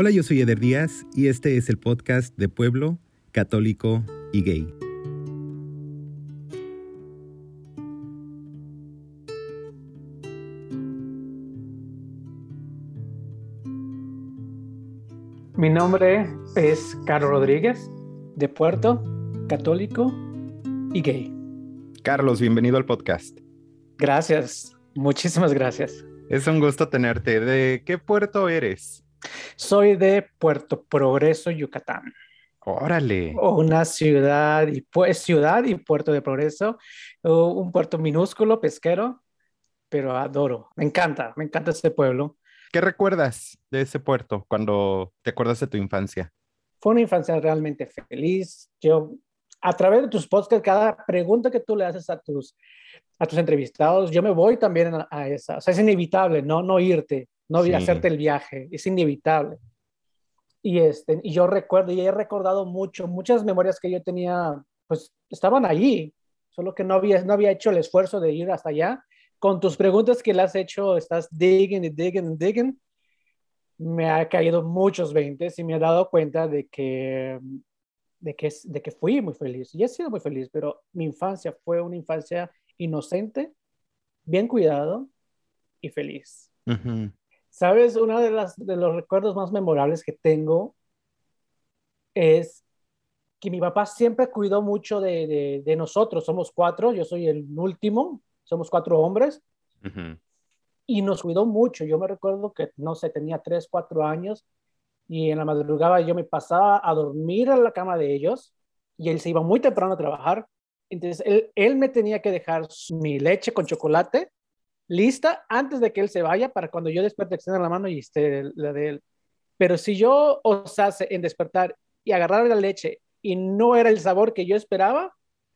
Hola, yo soy Eder Díaz y este es el podcast de Pueblo, Católico y Gay. Mi nombre es Carlos Rodríguez, de Puerto, católico y gay. Carlos, bienvenido al podcast. Gracias, muchísimas gracias. Es un gusto tenerte. ¿De qué puerto eres? Soy de Puerto Progreso, Yucatán. Órale. Una ciudad y pues ciudad y puerto de progreso, un puerto minúsculo, pesquero, pero adoro. Me encanta, me encanta este pueblo. ¿Qué recuerdas de ese puerto cuando te acuerdas de tu infancia? Fue una infancia realmente feliz. Yo, a través de tus podcasts, cada pregunta que tú le haces a tus, a tus entrevistados, yo me voy también a, esa. O sea, es inevitable, ¿no? No irte, no sí. hacerte el viaje, es inevitable. Y, este, y yo recuerdo, y he recordado mucho, muchas memorias que yo tenía, pues estaban allí, solo que no había, no había hecho el esfuerzo de ir hasta allá con tus preguntas que le has hecho, estás digging y digging y digging, me ha caído muchos 20 y me he dado cuenta de que, de, que, de que fui muy feliz. Y he sido muy feliz, pero mi infancia fue una infancia inocente, bien cuidado y feliz. Uh -huh. ¿Sabes? Uno de, las, de los recuerdos más memorables que tengo es que mi papá siempre cuidó mucho de, de, de nosotros. Somos cuatro, yo soy el último, somos cuatro hombres, uh -huh. y nos cuidó mucho. Yo me recuerdo que, no sé, tenía tres, cuatro años, y en la madrugada yo me pasaba a dormir en la cama de ellos, y él se iba muy temprano a trabajar, entonces él, él me tenía que dejar mi leche con chocolate lista antes de que él se vaya, para cuando yo despierte extender la mano y esté la de él. Pero si yo osase en despertar y agarrar la leche y no era el sabor que yo esperaba,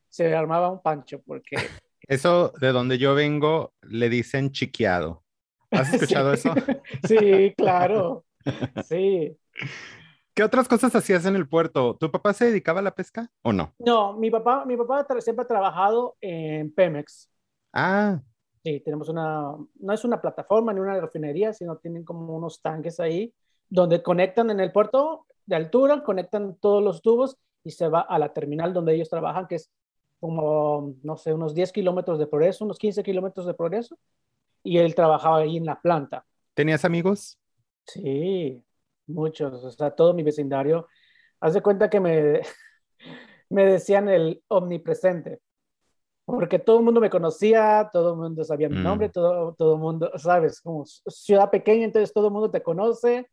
se armaba un pancho, porque eso de donde yo vengo le dicen chiqueado. ¿Has escuchado sí. eso? sí, claro. Sí. ¿Qué otras cosas hacías en el puerto? ¿Tu papá se dedicaba a la pesca o no? No, mi papá, mi papá siempre ha trabajado en Pemex. Ah. Sí, tenemos una, no es una plataforma ni una refinería, sino tienen como unos tanques ahí donde conectan en el puerto de altura, conectan todos los tubos y se va a la terminal donde ellos trabajan, que es como, no sé, unos 10 kilómetros de progreso, unos 15 kilómetros de progreso, y él trabajaba ahí en la planta. ¿Tenías amigos? Sí, muchos, o sea, todo mi vecindario. Haz de cuenta que me, me decían el omnipresente, porque todo el mundo me conocía, todo el mundo sabía mi nombre, mm. todo, todo el mundo, sabes, como ciudad pequeña, entonces todo el mundo te conoce.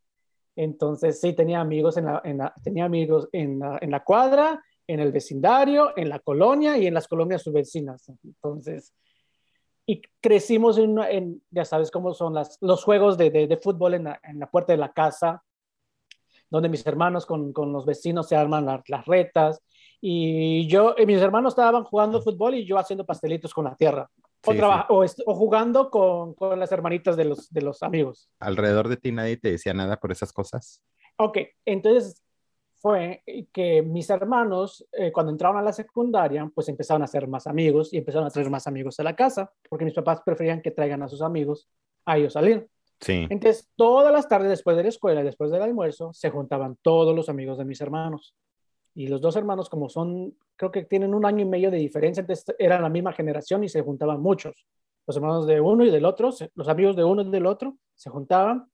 Entonces, sí, tenía amigos en la, en la tenía amigos en la, en la cuadra, en el vecindario, en la colonia y en las colonias subvecinas. Entonces, y crecimos en, en ya sabes cómo son las, los juegos de, de, de fútbol en la, en la, puerta de la casa, donde mis hermanos con, con los vecinos se arman la, las retas. Y yo, y mis hermanos estaban jugando fútbol y yo haciendo pastelitos con la tierra. O, sí, sí. o, o, jugando con, con, las hermanitas de los, de los amigos. ¿Alrededor de ti nadie te decía nada por esas cosas? Ok, entonces fue que mis hermanos, eh, cuando entraron a la secundaria, pues empezaron a hacer más amigos y empezaron a traer más amigos a la casa, porque mis papás preferían que traigan a sus amigos a ellos salir. Sí. Entonces, todas las tardes después de la escuela, después del almuerzo, se juntaban todos los amigos de mis hermanos. Y los dos hermanos, como son, creo que tienen un año y medio de diferencia, entonces eran la misma generación y se juntaban muchos. Los hermanos de uno y del otro, los amigos de uno y del otro, se juntaban.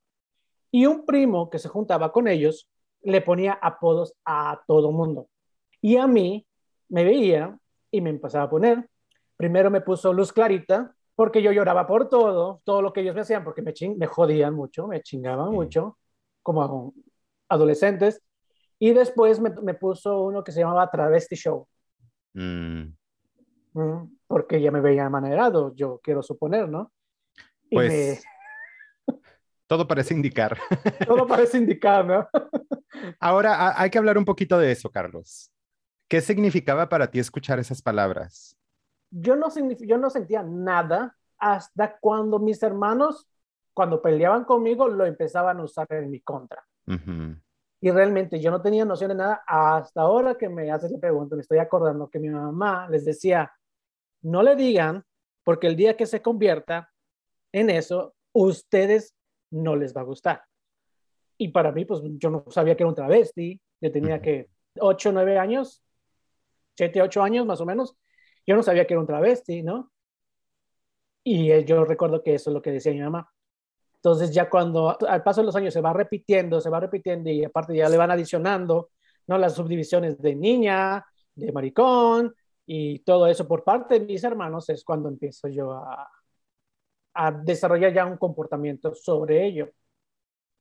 Y un primo que se juntaba con ellos le ponía apodos a todo mundo. Y a mí me veía y me empezaba a poner. Primero me puso Luz Clarita, porque yo lloraba por todo, todo lo que ellos me hacían, porque me, ching me jodían mucho, me chingaban mucho, como adolescentes. Y después me, me, puso uno que se llamaba Travesti Show. Mm. Porque ya me veía manerado, yo quiero suponer, ¿no? Y pues... Me... Todo parece indicar. Todo parece indicar, ¿no? Ahora hay que hablar un poquito de eso, Carlos. ¿Qué significaba para ti escuchar esas palabras? Yo no, yo no sentía nada hasta cuando mis hermanos, cuando peleaban conmigo, lo empezaban a usar en mi contra. Uh -huh. Y realmente yo no tenía noción de nada hasta ahora que me haces la pregunta, me estoy acordando que mi mamá les decía, no le digan, porque el día que se convierta en eso, ustedes no les va a gustar. Y para mí, pues yo no sabía que era un travesti. Yo tenía que 8, 9 años, 7, 8 años más o menos. Yo no sabía que era un travesti, ¿no? Y eh, yo recuerdo que eso es lo que decía mi mamá. Entonces ya cuando al paso de los años se va repitiendo, se va repitiendo y aparte ya le van adicionando, ¿no? Las subdivisiones de niña, de maricón y todo eso por parte de mis hermanos es cuando empiezo yo a, a desarrollar ya un comportamiento sobre ello.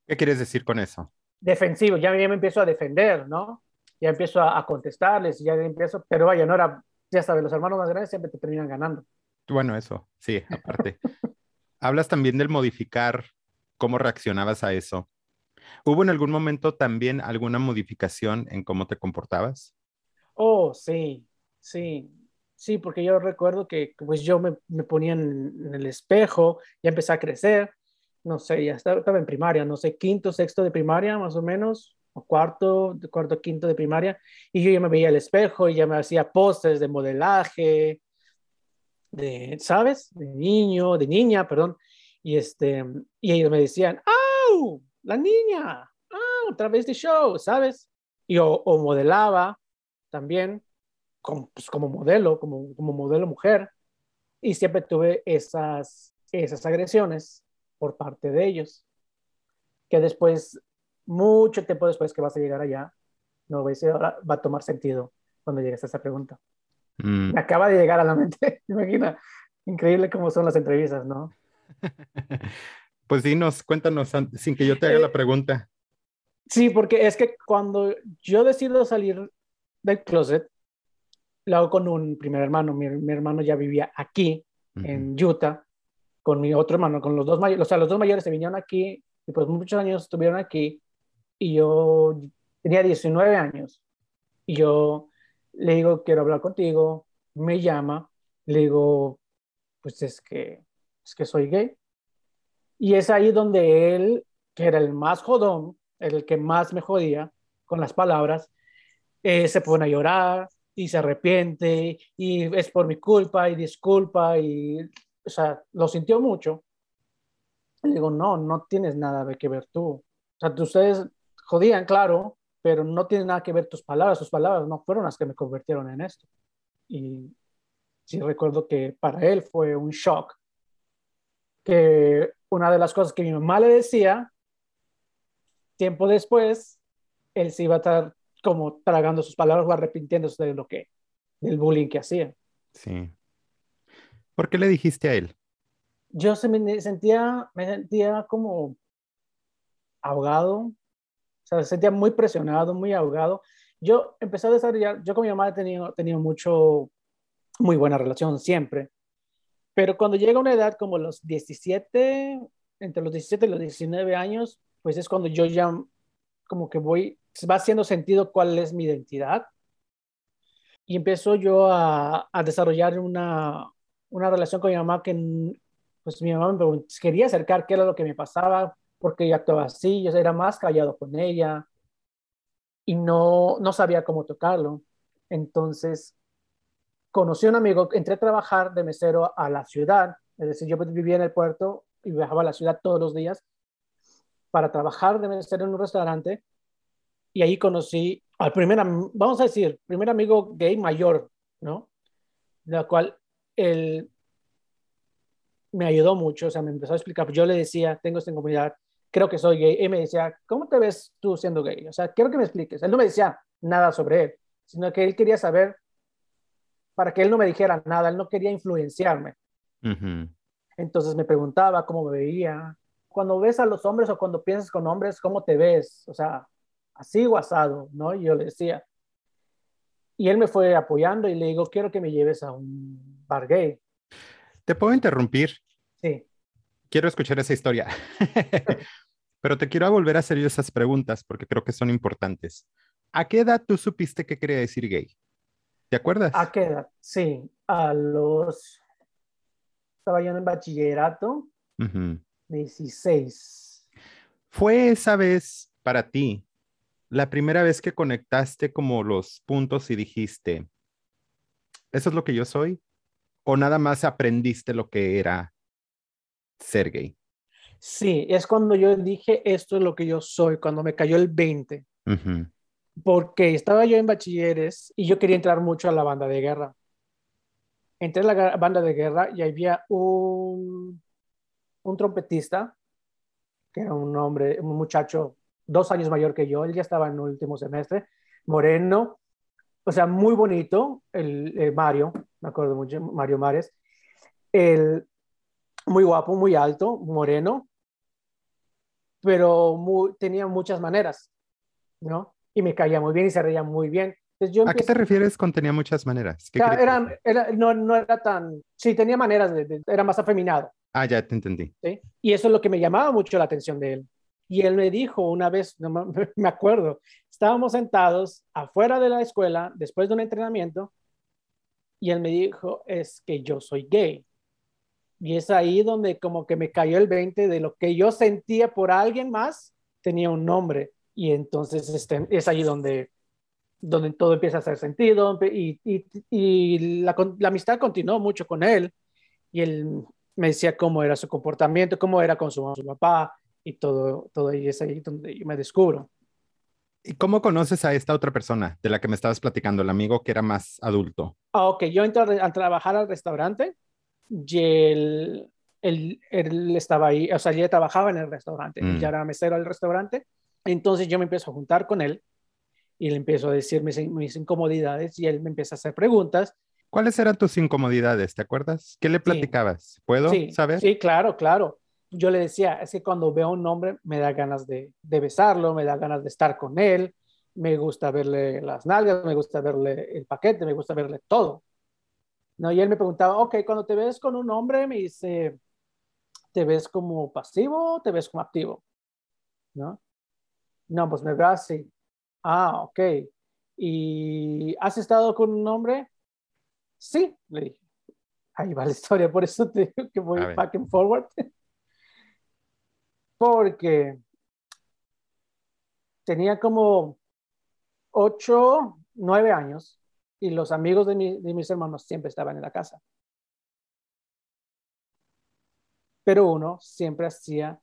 ¿Qué quieres decir con eso? Defensivo, ya, me empiezo a defender, ¿no? Ya empiezo a, a, contestarles, ya empiezo, pero vaya, no era, ya sabes, los hermanos más grandes siempre te terminan ganando. Bueno, eso, sí, aparte. Hablas también del modificar, cómo reaccionabas a eso. ¿Hubo en algún momento también alguna modificación en cómo te comportabas? Oh, sí, sí, sí, porque yo recuerdo que pues yo me, ponía en, el espejo, ya empecé a crecer, no sé, ya estaba, estaba, en primaria, no sé, quinto, sexto de primaria más o menos, o cuarto, cuarto, quinto de primaria, y yo ya me veía el espejo y ya me hacía postres de modelaje, de, ¿sabes? De niño, de niña, perdón, y, este, y ellos me decían, ¡au! La niña, ¡ah! Otra vez de show, ¿sabes? Y o, o modelaba también como, pues, como modelo, como, modelo mujer, y siempre tuve esas, esas agresiones por parte de ellos, que después, mucho tiempo después que vas a llegar allá, no ves, ahora va a tomar sentido cuando llegues a esa pregunta. Mm. Me acaba de llegar a la mente, imagina, increíble cómo son las entrevistas, ¿no? Pues dinos, cuéntanos sin que yo te haga eh, la pregunta. Sí, porque es que cuando yo decido salir del closet, lo hago con un primer hermano. Mi, mi hermano ya vivía aquí, uh -huh. en Utah, con mi otro hermano, con los dos mayores. O sea, los dos mayores se vinieron aquí y pues muchos años estuvieron aquí y yo tenía 19 años. Y yo le digo, quiero hablar contigo, me llama, le digo, pues es que, es que soy gay. Y es ahí donde él, que era el más jodón, el que más me jodía con las palabras, eh, se pone a llorar y se arrepiente y es por mi culpa y disculpa y, o sea, lo sintió mucho. Le digo, no, no tienes nada que ver tú. O sea, ustedes jodían, claro, pero no tiene nada que ver tus palabras. Tus palabras no fueron las que me convirtieron en esto. Y sí recuerdo que para él fue un shock. Que una de las cosas que mi mamá le decía, tiempo después, él se iba a estar como tragando sus palabras o arrepintiéndose de lo que, del bullying que hacía. Sí. ¿Por qué le dijiste a él? Yo se me sentía, me sentía como ahogado, o sea, me sentía muy presionado, muy ahogado. Yo empecé a desarrollar, yo con mi mamá he tenido, tenido mucho, muy buena relación siempre, pero cuando llega una edad como los 17, entre los 17 y los 19 años, pues es cuando yo ya como que voy va haciendo sentido cuál es mi identidad. Y empiezo yo a, a desarrollar una, una, relación con mi mamá que, pues mi mamá me quería acercar qué era lo que me pasaba, porque ella actuaba así, yo era más callado con ella y no, no sabía cómo tocarlo. Entonces, conocí a un amigo, entré a trabajar de mesero a la ciudad, es decir, yo vivía en el puerto y viajaba a la ciudad todos los días para trabajar de mesero en un restaurante y ahí conocí al primer, vamos a decir, primer amigo gay mayor, ¿no? La cual él me ayudó mucho, o sea, me empezó a explicar, yo le decía, tengo esta comunidad, creo que soy gay, y me decía, ¿cómo te ves tú siendo gay? O sea, quiero que me expliques. Él no me decía nada sobre él, sino que él quería saber, para que él no me dijera nada, él no quería influenciarme. Uh -huh. Entonces me preguntaba cómo me veía. Cuando ves a los hombres o cuando piensas con hombres, ¿cómo te ves? O sea, así o asado, ¿no? Y yo le decía. Y él me fue apoyando y le digo, quiero que me lleves a un bar gay. ¿Te puedo interrumpir? Sí. Quiero escuchar esa historia. Pero te quiero volver a hacer yo esas preguntas porque creo que son importantes. ¿A qué edad tú supiste que quería decir gay? ¿Te acuerdas? ¿A qué edad? Sí, a los... Estaba yo en bachillerato, uh -huh. 16. ¿Fue esa vez para ti la primera vez que conectaste como los puntos y dijiste, ¿eso es lo que yo soy? ¿O nada más aprendiste lo que era ser gay? Sí, es cuando yo dije, esto es lo que yo soy, cuando me cayó el 20. Porque estaba yo en bachilleres y yo quería entrar mucho a la banda de guerra. Entré a la banda de guerra y había un, un trompetista, que era un hombre, un muchacho dos años mayor que yo, él ya estaba en el último semestre, moreno, o sea, muy bonito, el, Mario, me acuerdo mucho, Mario Mares, el, muy guapo, muy alto, moreno, pero tenía muchas maneras, ¿no? Y me caía muy bien y se reía muy bien. ¿A qué te refieres con tenía muchas maneras? no, no, era tan, sí, tenía maneras, de, era más afeminado. Ah, ya te entendí. ¿sí? Y eso es lo que me llamaba mucho la atención de él. Y él me dijo una vez, no me acuerdo, estábamos sentados afuera de la escuela después de un entrenamiento y él me dijo, es que yo soy gay. Y es ahí donde como que me cayó el 20 de lo que yo sentía por alguien más, tenía un nombre. Y entonces este, es ahí donde, donde todo empieza a hacer sentido y, y, y la, la, amistad continuó mucho con él. Y él me decía cómo era su comportamiento, cómo era con su, su papá y todo, todo ahí es ahí donde yo me descubro. ¿Y cómo conoces a esta otra persona de la que me estabas platicando, el amigo que era más adulto? Ah, ok, yo entré a trabajar al restaurante y él, él, él, estaba ahí, o sea, ya trabajaba en el restaurante, mm. ya era mesero del restaurante. Entonces yo me empiezo a juntar con él y le empiezo a decir mis, mis, incomodidades y él me empieza a hacer preguntas. ¿Cuáles eran tus incomodidades? ¿Te acuerdas? ¿Qué le platicabas? ¿Puedo saber? Sí, claro, claro. Yo le decía, es que cuando veo a un hombre me da ganas de, de besarlo, me da ganas de estar con él, me gusta verle las nalgas, me gusta verle el paquete, me gusta verle todo. ¿No? Y él me preguntaba, ok, cuando te ves con un hombre, me dice, ¿te ves como pasivo o te ves como activo? ¿No? No, pues me veo así. Ah, ok. ¿Y has estado con un hombre? Sí, le dije. Ahí va la historia, por eso te digo que voy back and forward. Porque tenía como ocho, nueve años y los amigos de, mis hermanos siempre estaban en la casa. Pero uno siempre hacía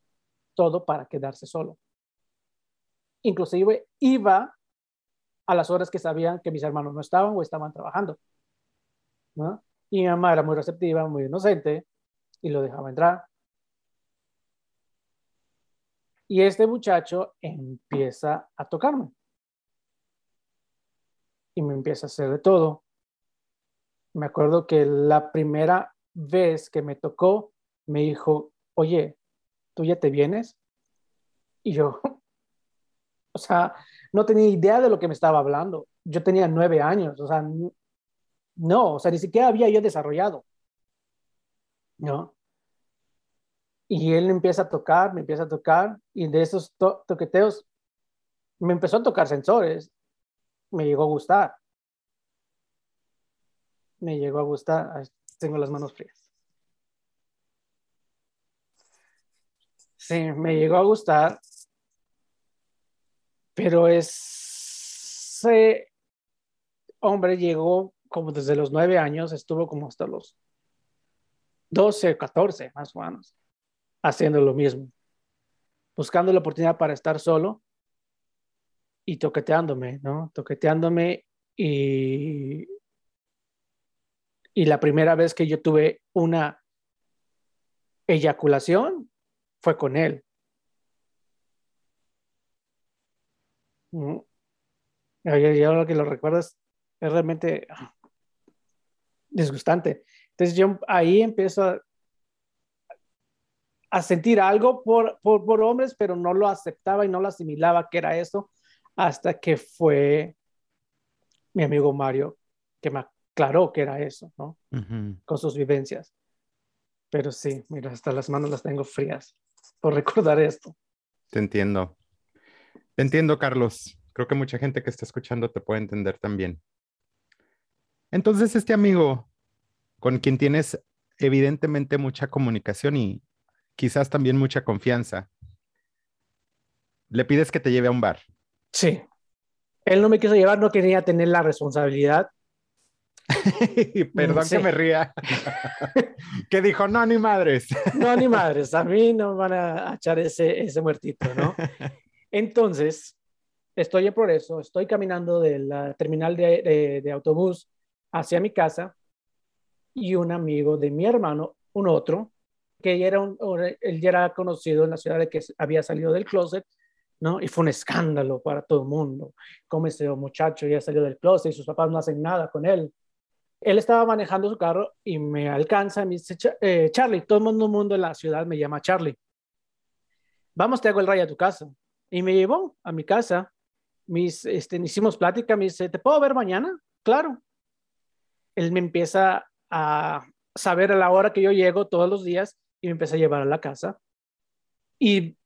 todo para quedarse solo. Inclusive iba a las horas que sabían que mis hermanos no estaban o estaban trabajando. Y mi mamá era muy receptiva, muy inocente y lo dejaba entrar. Y este muchacho empieza a tocarme y me empieza a hacer de todo. Me acuerdo que la primera vez que me tocó, me dijo, oye, ¿tú ya te vienes? Y yo, o sea, no tenía idea de lo que me estaba hablando. Yo tenía nueve años, o sea, no, o sea, ni siquiera había yo desarrollado. ¿No? Y él empieza a tocar, me empieza a tocar, y de esos toqueteos me empezó a tocar sensores me llegó a gustar. Me llegó a gustar. tengo las manos frías. Sí, me llegó a gustar. Pero ese hombre llegó como desde los nueve años, estuvo como hasta los 12, 14, más o menos, haciendo lo mismo, buscando la oportunidad para estar solo y toqueteándome, ¿no? Toqueteándome y, y la primera vez que yo tuve una eyaculación fue con él. Mm. Y ahora que lo recuerdas es realmente disgustante. Entonces yo ahí empiezo a, sentir algo por, por, por, hombres, pero no lo aceptaba y no lo asimilaba que era eso hasta que fue mi amigo Mario que me aclaró que era eso, ¿no? Con sus vivencias. Pero sí, mira, hasta las manos las tengo frías por recordar esto. Te entiendo. Te entiendo, Carlos. Creo que mucha gente que está escuchando te puede entender también. Entonces, este amigo con quien tienes evidentemente mucha comunicación y quizás también mucha confianza, le pides que te lleve a un bar. Sí. Él no me quiso llevar, no quería tener la responsabilidad Perdón que me ría. que dijo, no, ni madres. no, ni madres. A mí no van a echar ese, ese muertito, ¿no? Entonces, estoy en progreso, estoy caminando de la terminal de, de, autobús hacia mi casa y un amigo de mi hermano, un otro, que era un, él ya era conocido en la ciudad de que había salido del closet, ¿no? Y fue un escándalo para todo el mundo. Como ese muchacho ya salió del closet y sus papás no hacen nada con él. Él estaba manejando su carro y me alcanza y me dice, eh, Charlie, todo el mundo, mundo en la ciudad me llama Charlie. Vamos, te hago el rayo a tu casa. Y me llevó a mi casa mis, este, hicimos plática, me dice, ¿te puedo ver mañana? Claro. Él me empieza a saber a la hora que yo llego todos los días y me empieza a llevar a la casa. Y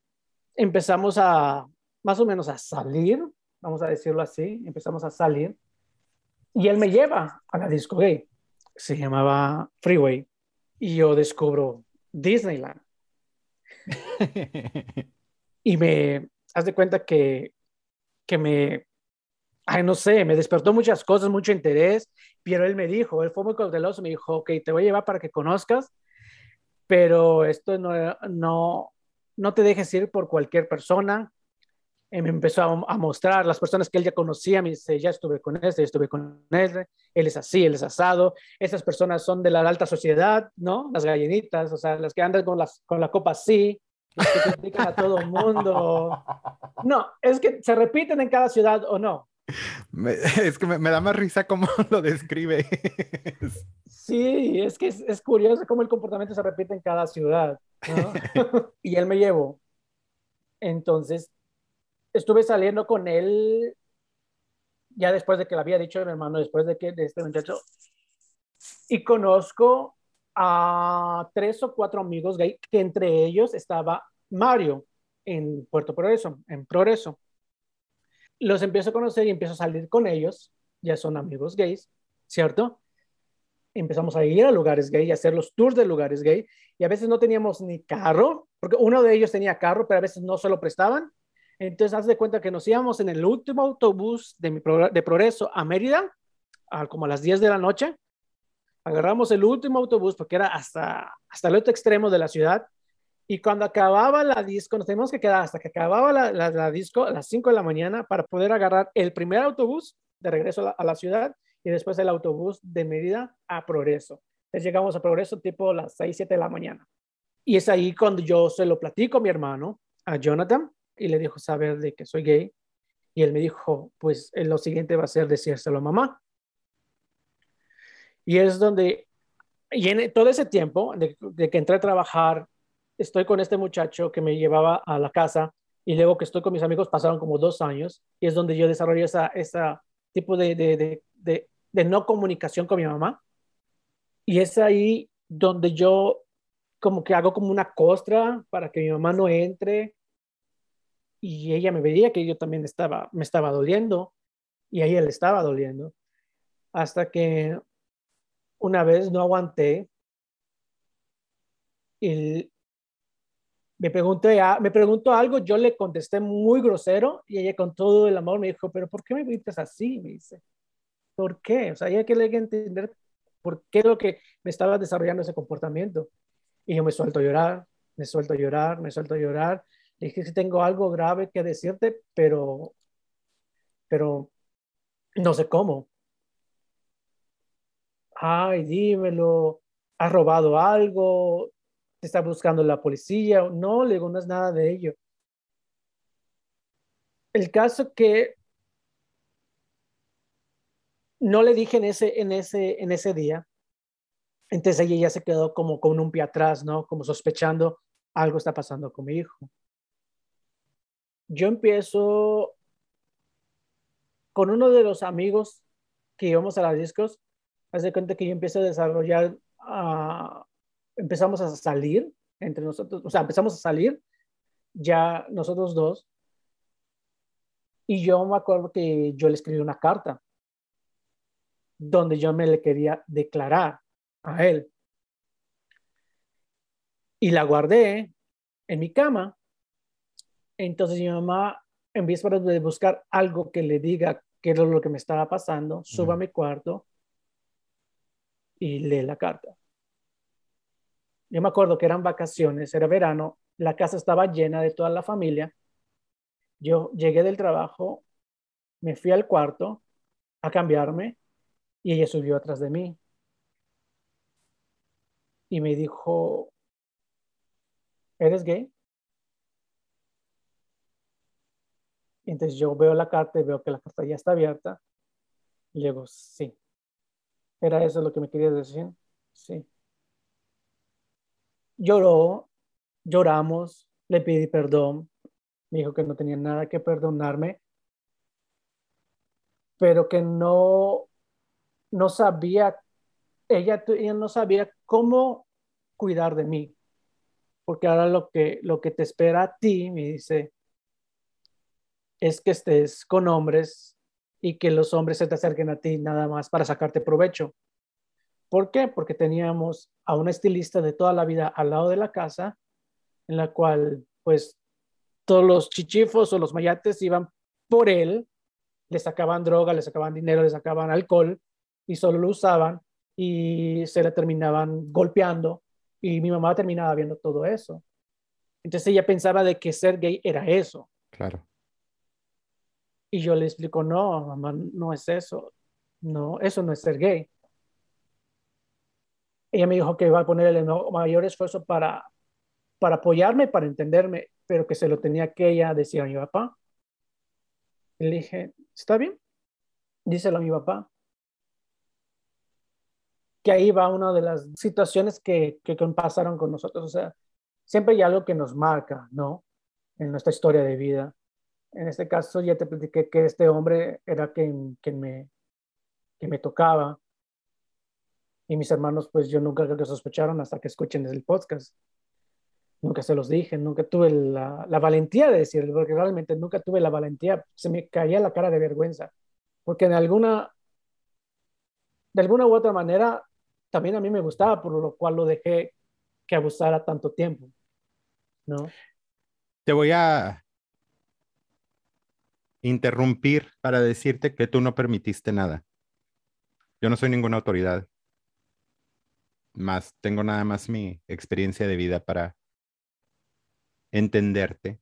empezamos a, más o menos a salir, vamos a decirlo así, empezamos a salir. Y él me lleva a la disco gay. Se llamaba Freeway. Y yo descubro Disneyland. y me, haz de cuenta que que me, ay, no sé, me despertó muchas cosas, mucho interés, pero él me dijo, él fue muy cauteloso, me dijo, ok, te voy a llevar para que conozcas, pero esto no, no, no te dejes ir por cualquier persona. Y me empezó a, mostrar las personas que él ya conocía, me dice, ya estuve con este, ya estuve con este, él es así, él es asado, esas personas son de la alta sociedad, ¿no? Las gallinitas, o sea, las que andan con, las, con la copa así, que critican a todo el mundo. No, es que se repiten en cada ciudad o no. es que me, da más risa cómo lo describe. Sí, es que es, curioso cómo el comportamiento se repite en cada ciudad. y él me llevó. Entonces, estuve saliendo con él ya después de que le había dicho a mi hermano, después de que de este muchacho, y conozco a tres o cuatro amigos gay, que entre ellos estaba Mario en Puerto Progreso, en Progreso. Los empiezo a conocer y empiezo a salir con ellos, ya son amigos gays, ¿cierto? Empezamos a ir a lugares gay, a hacer los tours de lugares gay, y a veces no teníamos ni carro, porque uno de ellos tenía carro, pero a veces no se lo prestaban. Entonces, haz de cuenta que nos íbamos en el último autobús de, mi de Progreso a Mérida, a como a las 10 de la noche, agarramos el último autobús porque era hasta, hasta el otro extremo de la ciudad. Y cuando acababa la disco, nos teníamos que quedar hasta que acababa la, la, disco a las 5 de la mañana para poder agarrar el primer autobús de regreso a la, ciudad y después el autobús de Mérida a Progreso. Entonces llegamos a Progreso tipo las 6, 7 de la mañana. Y es ahí cuando yo se lo platico a mi hermano, a Jonathan, y le dijo saber de que soy gay. Y él me dijo, pues lo siguiente va a ser decírselo a mamá. Y es donde, y en todo ese tiempo de, que entré a trabajar, estoy con este muchacho que me llevaba a la casa y luego que estoy con mis amigos pasaron como dos años y es donde yo desarrollé esa, esa tipo de, de, de, de no comunicación con mi mamá. Y es ahí donde yo como que hago como una costra para que mi mamá no entre y ella me veía que yo también estaba, me estaba doliendo y a ella le estaba doliendo. Hasta que una vez no aguanté y me pregunté, me preguntó algo, yo le contesté muy grosero y ella con todo el amor me dijo, pero ¿por qué me gritas así? Me dice, ¿por qué? O sea, ella quería entender por qué lo que me estaba desarrollando ese comportamiento. Y yo me suelto a llorar, me suelto a llorar, me suelto a llorar. Dije que tengo algo grave que decirte, pero, pero no sé cómo ay, dímelo, has robado algo, te está buscando la policía. No, le digo, no es nada de ello. El caso que no le dije en ese, en ese, en ese día, entonces ella ya se quedó como con un pie atrás, ¿no? Como sospechando algo está pasando con mi hijo. Yo empiezo con uno de los amigos que íbamos a las discos, haz de cuenta que yo empiezo a desarrollar, ah, empezamos a salir entre nosotros, o sea, empezamos a salir ya nosotros dos. Y yo me acuerdo que yo le escribí una carta donde yo me le quería declarar a él. Y la guardé en mi cama. Entonces mi mamá, en vez de buscar algo que le diga qué era lo que me estaba pasando, suba a mi cuarto y lee la carta. Yo me acuerdo que eran vacaciones, era verano, la casa estaba llena de toda la familia. Yo llegué del trabajo, me fui al cuarto a cambiarme y ella subió atrás de mí. Y me dijo, ¿eres gay? Entonces yo veo la carta y veo que la carta ya está abierta. Y digo, sí. ¿Era eso lo que me querías decir? Sí. Lloró, lloramos, le pedí perdón. Me dijo que no tenía nada que perdonarme, pero que no, no sabía, ella, ella no sabía cómo cuidar de mí. Porque ahora lo que, lo que te espera a ti, me dice, es que estés con hombres y que los hombres se te acerquen a ti nada más para sacarte provecho. ¿Por qué? Porque teníamos a una estilista de toda la vida al lado de la casa, en la cual pues todos los chichifos o los mayates iban por él, le sacaban droga, le sacaban dinero, le sacaban alcohol y solo lo usaban y se le terminaban golpeando y mi mamá terminaba viendo todo eso. Entonces ella pensaba de que ser gay era eso. Claro. Y yo le explico, no, mamá, no es eso. No, eso no es ser gay. Ella me dijo que iba a poner el mayor esfuerzo para, para apoyarme, para entenderme, pero que se lo tenía que ella decir a mi papá. Y le dije, ¿está bien? Díselo a mi papá. Que ahí va una de las situaciones que, que pasaron con nosotros. O sea, siempre hay algo que nos marca, ¿no? En nuestra historia de vida en este caso ya te platiqué que este hombre era quien, me, que me tocaba. Y mis hermanos, pues yo nunca lo sospecharon hasta que escuchen el podcast. Nunca se los dije, nunca tuve la, la valentía de decirlo, porque realmente nunca tuve la valentía. Se me caía la cara de vergüenza, porque en alguna, de alguna u otra manera, también a mí me gustaba, por lo cual lo dejé que abusara tanto tiempo. ¿no? Te voy a interrumpir para decirte que tú no permitiste nada. Yo no soy ninguna autoridad, más tengo nada más mi experiencia de vida para entenderte.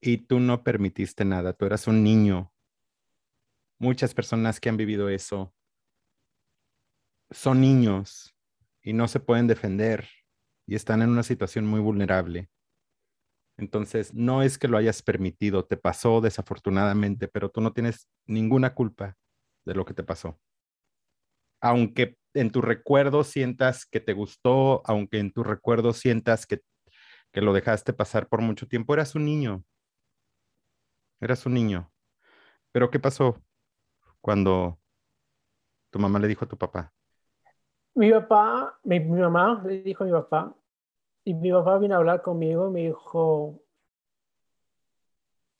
Y tú no permitiste nada, tú eras un niño. Muchas personas que han vivido eso son niños y no se pueden defender y están en una situación muy vulnerable. Entonces, no es que lo hayas permitido, te pasó desafortunadamente, pero tú no tienes ninguna culpa de lo que te pasó. Aunque en tu recuerdo sientas que te gustó, aunque en tu recuerdo sientas que, que lo dejaste pasar por mucho tiempo, eras un niño. Eras un niño. Pero ¿qué pasó cuando tu mamá le dijo a tu papá? Mi papá, mi, mamá le dijo a mi papá, y mi papá vino a hablar conmigo y me dijo,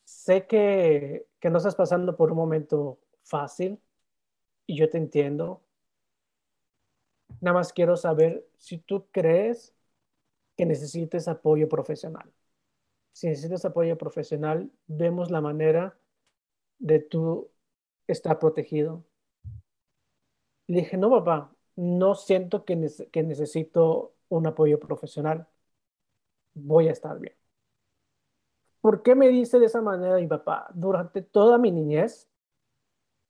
sé que, que no estás pasando por un momento fácil y yo te entiendo. Nada más quiero saber si tú crees que necesites apoyo profesional. Si necesitas apoyo profesional, vemos la manera de tú estar protegido. Le dije, no, papá, no siento que, que necesito un apoyo profesional voy a estar bien. ¿Por qué me dice de esa manera mi papá? Durante toda mi niñez,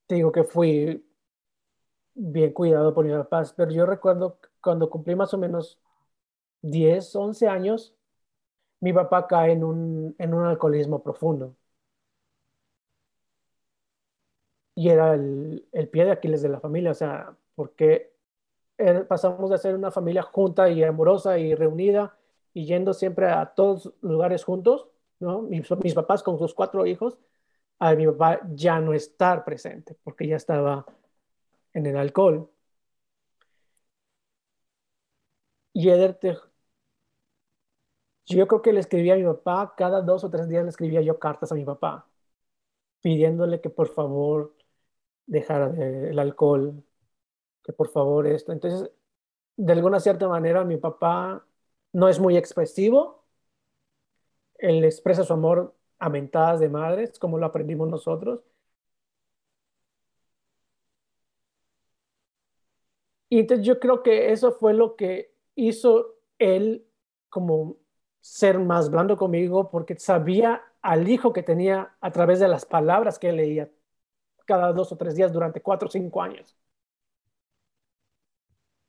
te digo que fui bien cuidado por mi papá, pero yo recuerdo cuando cumplí más o menos 10, 11 años, mi papá cae en un, en un alcoholismo profundo. Y era el, el pie de Aquiles de la familia, o sea, porque pasamos de ser una familia junta y amorosa y reunida y yendo siempre a todos lugares juntos, ¿no? Mis, mis papás con sus cuatro hijos, a mi papá ya no estar presente porque ya estaba en el alcohol. Y Eder, yo creo que le escribía a mi papá, cada dos o tres días le escribía yo cartas a mi papá, pidiéndole que por favor dejara el alcohol, por favor esto. Entonces, de alguna cierta manera, mi papá no es muy expresivo. Él expresa su amor a mentadas de madres, como lo aprendimos nosotros. Y entonces yo creo que eso fue lo que hizo él como ser más blando conmigo porque sabía al hijo que tenía a través de las palabras que leía cada dos o tres días durante cuatro o cinco años.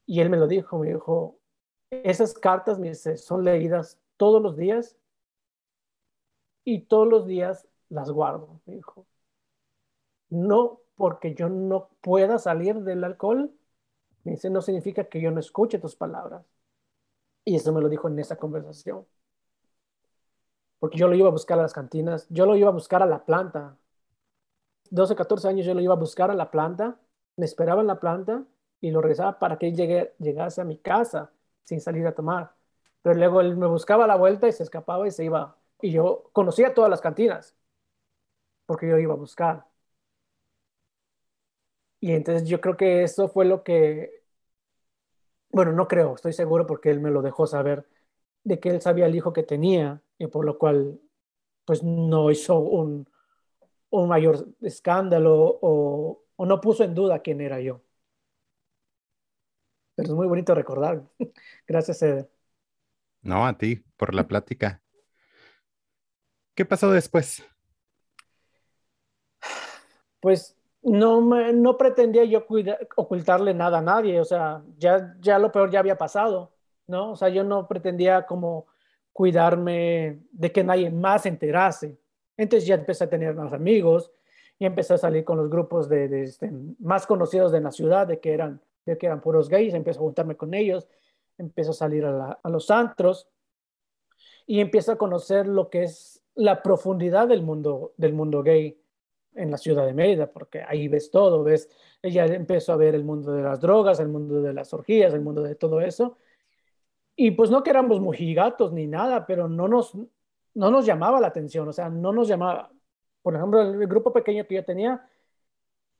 Y él me lo dijo, me dijo, esas cartas me dice, son leídas todos los días y todos los días las guardo, me dijo. No porque yo no pueda salir del alcohol, me dice, no significa que yo no escuche tus palabras. Y eso me lo dijo en esa conversación. Porque yo lo iba a buscar a las cantinas, yo lo iba a buscar a la planta. 12, 14 años yo lo iba a buscar a la planta, me esperaba en la planta y lo regresaba para que él llegue, llegase a mi casa sin salir a tomar. Pero luego él me buscaba la vuelta y se escapaba y se iba. Y yo conocía todas las cantinas porque yo iba a buscar. Y entonces yo creo que eso fue lo que, bueno, no creo, estoy seguro porque él me lo dejó saber, de que él sabía el hijo que tenía y por lo cual pues no hizo un, un mayor escándalo o, o no puso en duda quién era yo. Pero es muy bonito recordar. Gracias, Eder. No, a ti, por la plática. ¿Qué pasó después? Pues no, no pretendía yo ocultarle nada a nadie, o sea, ya, ya lo peor ya había pasado, ¿no? O sea, yo no pretendía como cuidarme de que nadie más se enterase. Entonces ya empecé a tener más amigos y empecé a salir con los grupos de, este, más conocidos de la ciudad, de que, eran, de que eran puros gays, empecé a juntarme con ellos, empecé a salir a, a los antros y empiezo a conocer lo que es la profundidad del mundo, del mundo gay en la ciudad de Mérida, porque ahí ves todo, ves, ella empezó a ver el mundo de las drogas, el mundo de las orgías, el mundo de todo eso. Y pues no que éramos mojigatos ni nada, pero no nos, no nos llamaba la atención, o sea, no nos llamaba. Por ejemplo, el grupo pequeño que yo tenía,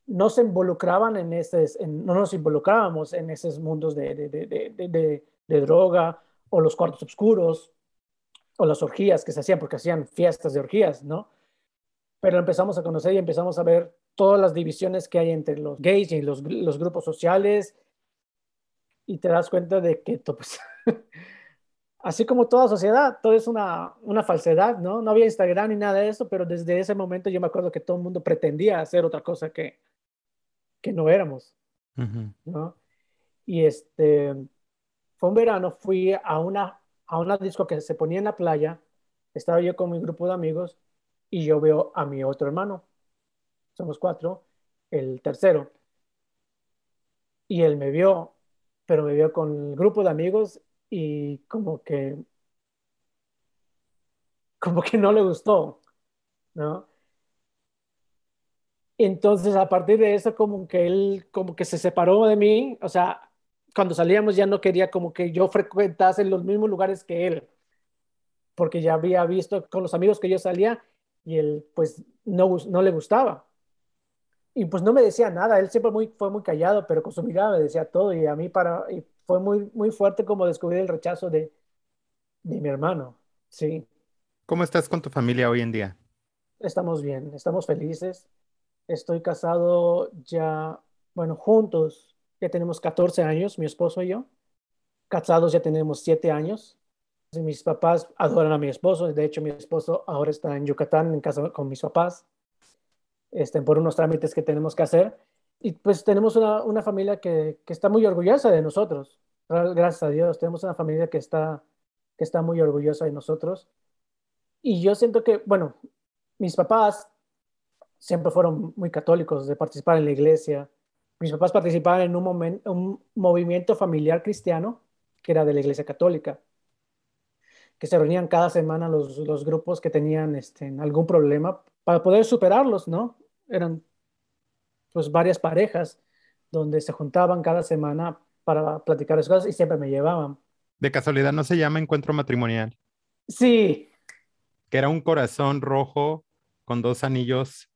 no se involucraban en ese, no nos involucrábamos en esos mundos de, de, de, de, droga o los cuartos oscuros o las orgías que se hacían, porque hacían fiestas de orgías, ¿no? pero empezamos a conocer y empezamos a ver todas las divisiones que hay entre los gays y los, los grupos sociales y te das cuenta de que pues, así como toda sociedad, todo es una, una falsedad, ¿no? No había Instagram ni nada de eso, pero desde ese momento yo me acuerdo que todo el mundo pretendía hacer otra cosa que, que no éramos, ¿no? Y este, fue un verano, fui a una, a una disco que se ponía en la playa, estaba yo con mi grupo de amigos y yo veo a mi otro hermano. Somos cuatro, el tercero. Y él me vio, pero me vio con el grupo de amigos y como que como que no le gustó, ¿no? Entonces, a partir de eso, como que él, como que se separó de mí, o sea, cuando salíamos ya no quería como que yo frecuentase los mismos lugares que él, porque ya había visto con los amigos que yo salía, y él pues no, no le gustaba. Y pues no me decía nada, él siempre muy, fue muy callado, pero con su mirada me decía todo y a mí para, y fue muy, muy fuerte como descubrir el rechazo de, de mi hermano, sí. ¿Cómo estás con tu familia hoy en día? Estamos bien, estamos felices. Estoy casado ya, bueno, juntos, ya tenemos 14 años, mi esposo y yo. Casados ya tenemos 7 años. Mis papás adoran a mi esposo. De hecho, mi esposo ahora está en Yucatán en casa con mis papás este, por unos trámites que tenemos que hacer. Y pues tenemos una, una familia que, que, está muy orgullosa de nosotros. Gracias a Dios, tenemos una familia que está, que está muy orgullosa de nosotros. Y yo siento que, bueno, mis papás siempre fueron muy católicos de participar en la iglesia. Mis papás participaban en un, momento, un movimiento familiar cristiano que era de la iglesia católica que se reunían cada semana los, los grupos que tenían este, algún problema para poder superarlos, ¿no? Eran pues varias parejas donde se juntaban cada semana para platicar las cosas y siempre me llevaban. De casualidad no se llama encuentro matrimonial. Sí. Que era un corazón rojo con dos anillos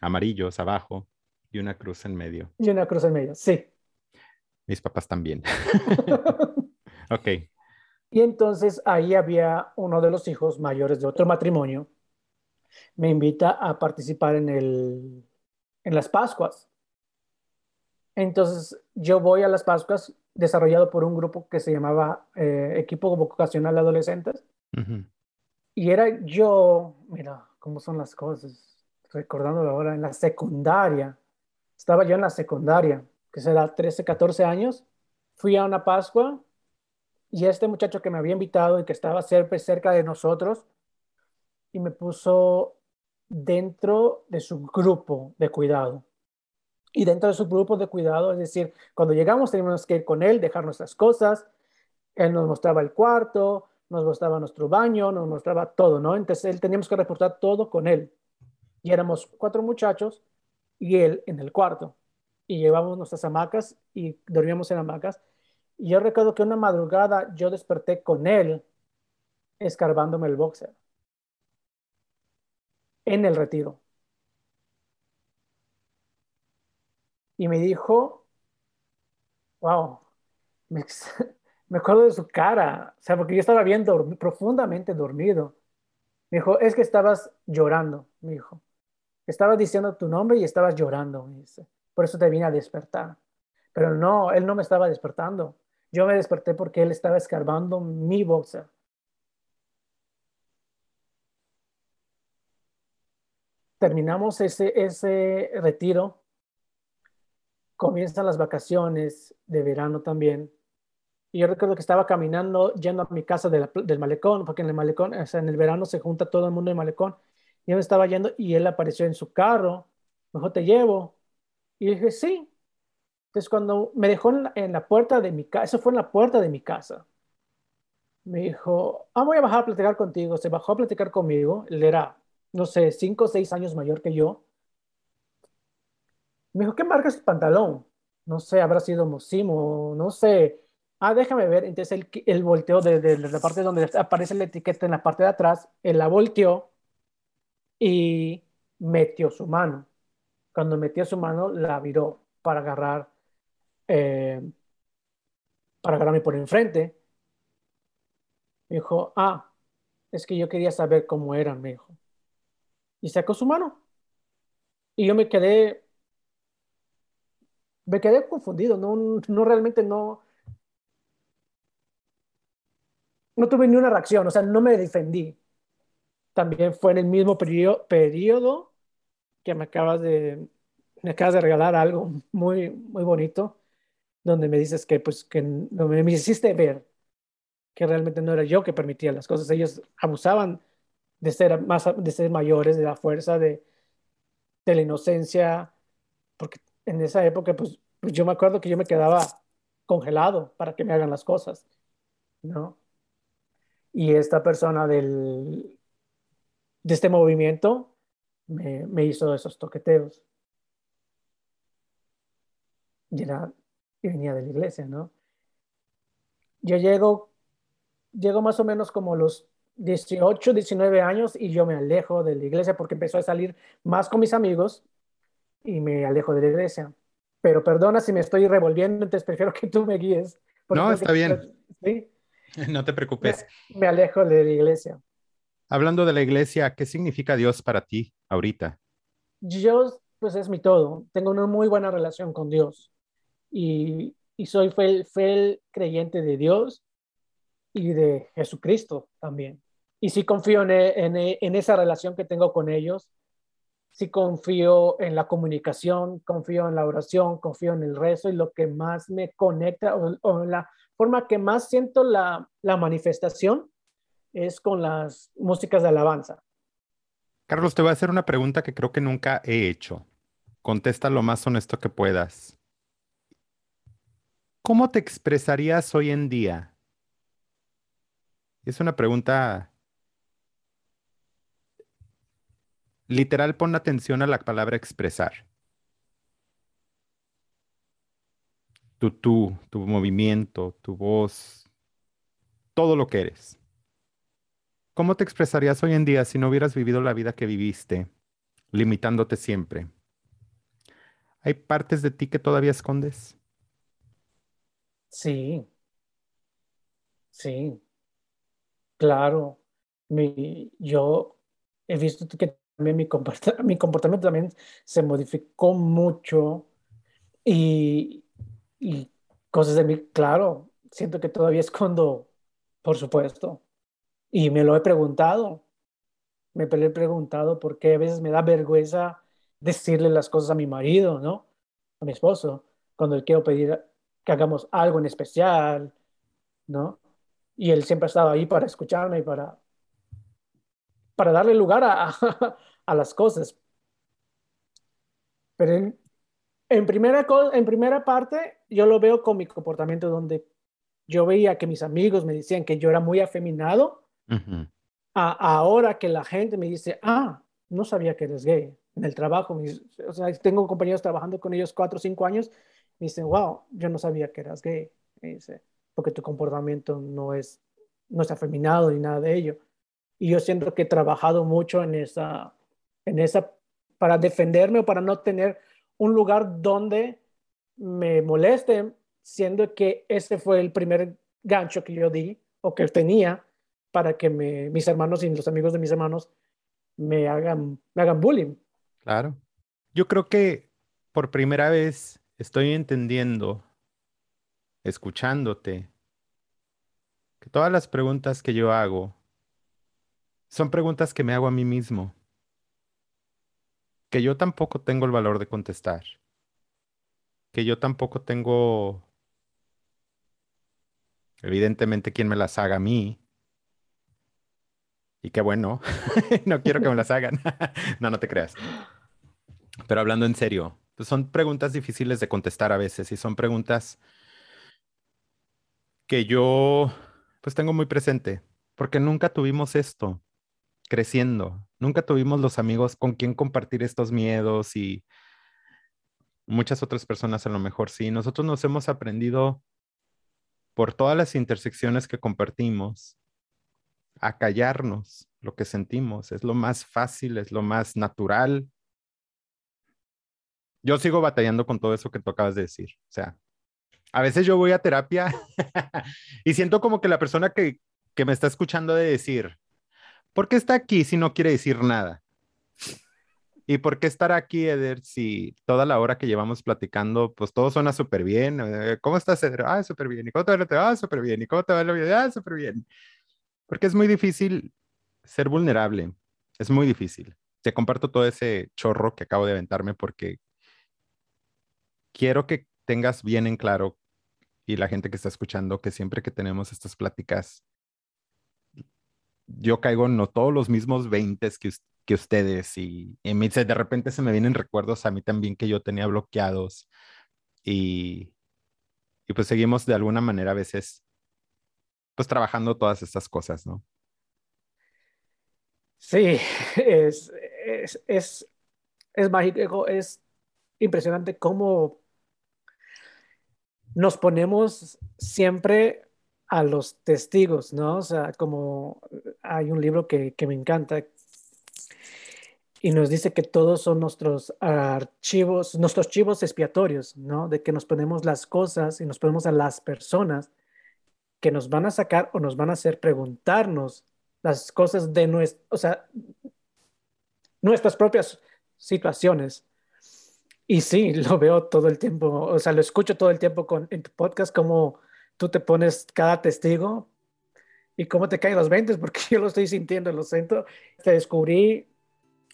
amarillos abajo y una cruz en medio. Y una cruz en medio, sí. Mis papás también. ok. Y entonces ahí había uno de los hijos mayores de otro matrimonio. Me invita a participar en, el, en las Pascuas. Entonces yo voy a las Pascuas desarrollado por un grupo que se llamaba eh, Equipo Vocacional de Adolescentes. Y era yo, mira, cómo son las cosas, recordándolo ahora, en la secundaria. Estaba yo en la secundaria, que será 13, 14 años. Fui a una Pascua y este muchacho que me había invitado y que estaba siempre cerca de nosotros, y me puso dentro de su grupo de cuidado. Y dentro de su grupo de cuidado, es decir, cuando llegamos teníamos que ir con él, dejar nuestras cosas, él nos mostraba el cuarto, nos mostraba nuestro baño, nos mostraba todo, ¿no? Entonces él teníamos que reportar todo con él. Y éramos cuatro muchachos y él en el cuarto. Y llevábamos nuestras hamacas y dormíamos en hamacas. Y yo recuerdo que una madrugada yo desperté con él escarbándome el boxer en el retiro. Y me dijo, wow, me, acuerdo de su cara, o sea, porque yo estaba bien profundamente dormido. Me dijo, es que estabas llorando, me dijo. Estabas diciendo tu nombre y estabas llorando. Por eso te vine a despertar. Pero no, él no me estaba despertando. Yo me desperté porque él estaba escarbando mi boxer. Terminamos ese, ese retiro. Comienzan las vacaciones de verano también. Y yo recuerdo que estaba caminando, yendo a mi casa del malecón, porque en el malecón, o sea, en el verano se junta todo el mundo en el malecón. Y yo me estaba yendo y él apareció en su carro. Mejor te llevo. Y dije, sí, entonces, cuando me dejó en la, puerta de mi casa, eso fue en la puerta de mi casa, me dijo, ah, voy a bajar a platicar contigo. Se bajó a platicar conmigo. Él era, no sé, cinco o seis años mayor que yo. Me dijo, ¿qué marca es tu pantalón? No sé, habrá sido Mosimo, no sé. Ah, déjame ver. Entonces él, él volteó de la parte donde aparece la etiqueta en la parte de atrás. Él la volteó y metió su mano. Cuando metió su mano, la viró para agarrar eh, para agarrarme por enfrente. Me dijo, ah, es que yo quería saber cómo eran, me dijo. Y sacó su mano. Y yo me quedé, me quedé confundido, no, no realmente no, no tuve ni una reacción, o sea, no me defendí. También fue en el mismo periodo, periodo que me acabas de, me acabas de regalar algo muy, muy bonito donde me dices que, pues, que me hiciste ver que realmente no era yo que permitía las cosas. Ellos abusaban de ser, más, de ser mayores, de la fuerza, de, de la inocencia, porque en esa época, pues, pues, yo me acuerdo que yo me quedaba congelado para que me hagan las cosas, ¿no? Y esta persona del, de este movimiento me, me hizo esos toqueteos. Y era, y venía de la iglesia, ¿no? Yo llego, llego más o menos como los 18, 19 años y yo me alejo de la iglesia porque empezó a salir más con mis amigos y me alejo de la iglesia. Pero perdona si me estoy revolviendo, entonces prefiero que tú me guíes. No, está bien. ¿sí? No te preocupes. Me, me alejo de la iglesia. Hablando de la iglesia, ¿qué significa Dios para ti ahorita? Dios, pues es mi todo. Tengo una muy buena relación con Dios y, soy fiel, creyente de Dios y de Jesucristo también. Y sí confío en, esa relación que tengo con ellos, sí confío en la comunicación, confío en la oración, confío en el rezo y lo que más me conecta o, la forma que más siento la manifestación es con las músicas de alabanza. Carlos, te voy a hacer una pregunta que creo que nunca he hecho. Contesta lo más honesto que puedas. ¿Cómo te expresarías hoy en día? Es una pregunta literal, pon atención a la palabra expresar. Tu tú, tu movimiento, tu voz, todo lo que eres. ¿Cómo te expresarías hoy en día si no hubieras vivido la vida que viviste, limitándote siempre? ¿Hay partes de ti que todavía escondes? Sí, sí, claro. Mi, yo he visto que también mi, mi comportamiento también se modificó mucho Y, y cosas de mí, claro, siento que todavía escondo, por supuesto. Y me lo he preguntado, me he preguntado por qué a veces me da vergüenza decirle las cosas a mi marido, ¿no? A mi esposo, cuando le quiero pedir que hagamos algo en especial, ¿no? Y él siempre ha estado ahí para escucharme y para, para darle lugar a, a las cosas. Pero en, en, primera, en primera parte, yo lo veo con mi comportamiento donde yo veía que mis amigos me decían que yo era muy afeminado. Ahora que la gente me dice, ah, no sabía que eres gay. En el trabajo, o sea, tengo compañeros trabajando con ellos cuatro o cinco años, me dicen, wow, yo no sabía que eras gay. Dice, porque tu comportamiento no es, no es afeminado ni nada de ello. Y yo siento que he trabajado mucho en esa, en esa, para defenderme o para no tener un lugar donde me moleste, siendo que ese fue el primer gancho que yo di o que tenía para que mis hermanos y los amigos de mis hermanos me hagan, me hagan bullying. Claro. Yo creo que por primera vez estoy entendiendo, escuchándote, que todas las preguntas que yo hago son preguntas que me hago a mí mismo que yo tampoco tengo el valor de contestar, que yo tampoco tengo, evidentemente, quien me las haga a mí. Y qué bueno, no quiero que me las hagan. no, no te creas. Pero hablando en serio, pues son preguntas difíciles de contestar a veces y son preguntas que yo pues tengo muy presente, porque nunca tuvimos esto creciendo. Nunca tuvimos los amigos con quien compartir estos miedos y muchas otras personas a lo mejor sí. Nosotros nos hemos aprendido por todas las intersecciones que compartimos a callarnos lo que sentimos. Es lo más fácil, es lo más natural. Yo sigo batallando con todo eso que tú acabas de decir. O sea, a veces yo voy a terapia y siento como que la persona que, que me está escuchando de decir, ¿Por qué está aquí si no quiere decir nada? ¿Y por qué estar aquí, Eder, si toda la hora que llevamos platicando, pues todo suena súper bien? Eh, ¿Cómo estás, Eder? Ah, súper bien. ¿Y cómo te va? Ah, súper bien. ¿Y cómo te va? Ah, súper bien. Porque es muy difícil ser vulnerable. Es muy difícil. Te comparto todo ese chorro que acabo de aventarme porque quiero que tengas bien en claro y la gente que está escuchando que siempre que tenemos estas pláticas yo caigo en no todos los mismos 20 que, que ustedes y, y de repente se me vienen recuerdos a mí también que yo tenía bloqueados y, y pues seguimos de alguna manera a veces pues trabajando todas estas cosas, ¿no? Sí, es, es, es, es mágico, es impresionante cómo nos ponemos siempre a los testigos, ¿no? O sea, como hay un libro que, me encanta y nos dice que todos son nuestros archivos, nuestros archivos expiatorios, ¿no? De que nos ponemos las cosas y nos ponemos a las personas que nos van a sacar o nos van a hacer preguntarnos las cosas de nuestro, o sea, nuestras propias situaciones. Y sí, lo veo todo el tiempo, o sea, lo escucho todo el tiempo con, en tu podcast como tú te pones cada testigo y cómo te caen los 20, porque yo lo estoy sintiendo, lo siento. Te descubrí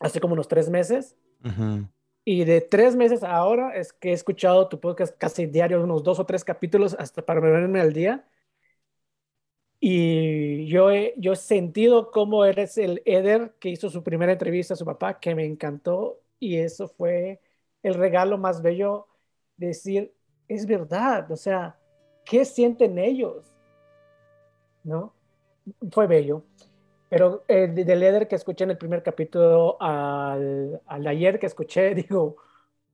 hace como unos tres meses. Y de tres meses a ahora es que he escuchado tu podcast casi diario, unos dos o tres capítulos hasta para verme al día. Y yo he, yo he sentido cómo eres el Eder que hizo su primera entrevista a su papá, que me encantó. Y eso fue el regalo más bello, decir, es verdad, o sea, ¿qué sienten ellos? ¿No? Fue bello. Pero eh, del Eder que escuché en el primer capítulo al, al, ayer que escuché, digo,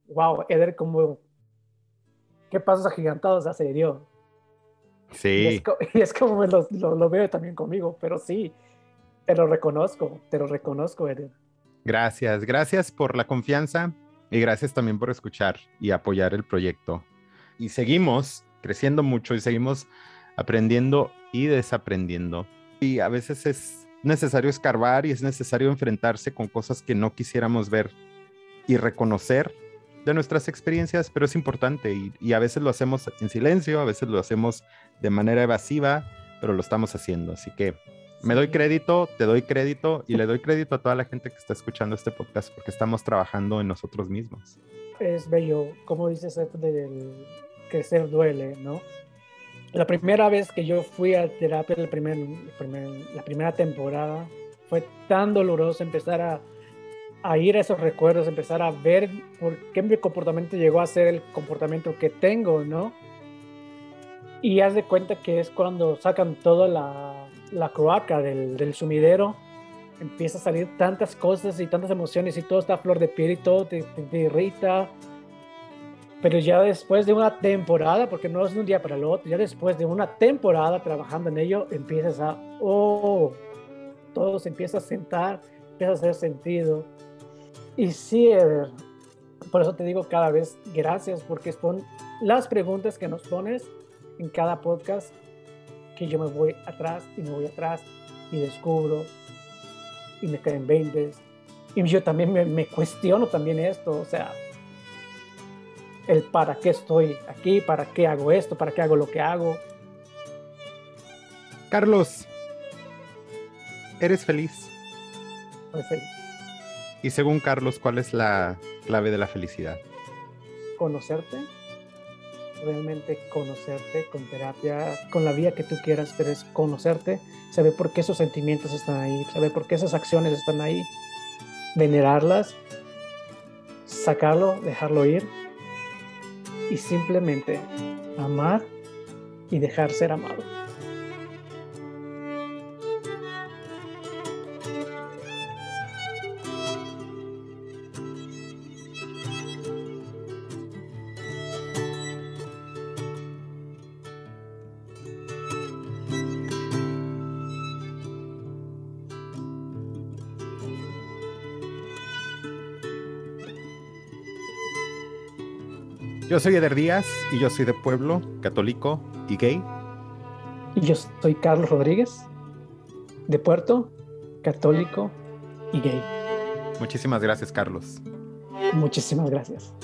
wow, Eder, como, qué pasos agigantados hace Dios. Sí. Y es, como lo, lo, veo también conmigo, pero sí, te lo reconozco, te lo reconozco, Eder. Gracias, gracias por la confianza y gracias también por escuchar y apoyar el proyecto. Y seguimos creciendo mucho y seguimos aprendiendo y desaprendiendo. Y a veces es necesario escarbar y es necesario enfrentarse con cosas que no quisiéramos ver y reconocer de nuestras experiencias, pero es importante y, y, a veces lo hacemos en silencio, a veces lo hacemos de manera evasiva, pero lo estamos haciendo. Así que me doy crédito, te doy crédito y le doy crédito a toda la gente que está escuchando este podcast porque estamos trabajando en nosotros mismos. Es bello, como dices esto del crecer duele, ¿no? La primera vez que yo fui a terapia, el primer, la primera temporada, fue tan doloroso empezar a, a, ir a esos recuerdos, empezar a ver por qué mi comportamiento llegó a ser el comportamiento que tengo, ¿no? Y haz de cuenta que es cuando sacan toda la, la croaca del, del, sumidero, empieza a salir tantas cosas y tantas emociones y todo está a flor de piel y todo te, te, te irrita, pero ya después de una temporada, porque no es de un día para el otro, ya después de una temporada trabajando en ello, empiezas a, oh, todo se empieza a sentar, empieza a hacer sentido. Y sí, Eder, por eso te digo cada vez gracias, porque son las preguntas que nos pones en cada podcast que yo me voy atrás y me voy atrás y descubro y me caen 20 y yo también me, me cuestiono también esto, o sea, el para qué estoy aquí, para qué hago esto, para qué hago lo que hago. Carlos, ¿eres feliz. Y según Carlos, ¿cuál es la clave de la felicidad? Conocerte, realmente conocerte con terapia, con la vía que tú quieras, pero es conocerte, saber por qué esos sentimientos están ahí, saber por qué esas acciones están ahí, venerarlas, sacarlo, dejarlo ir y simplemente amar y dejar ser amado. Yo soy Eder Díaz y yo soy de pueblo, católico y gay. Y yo soy Carlos Rodríguez, de Puerto, católico y gay. Muchísimas gracias, Carlos. Muchísimas gracias.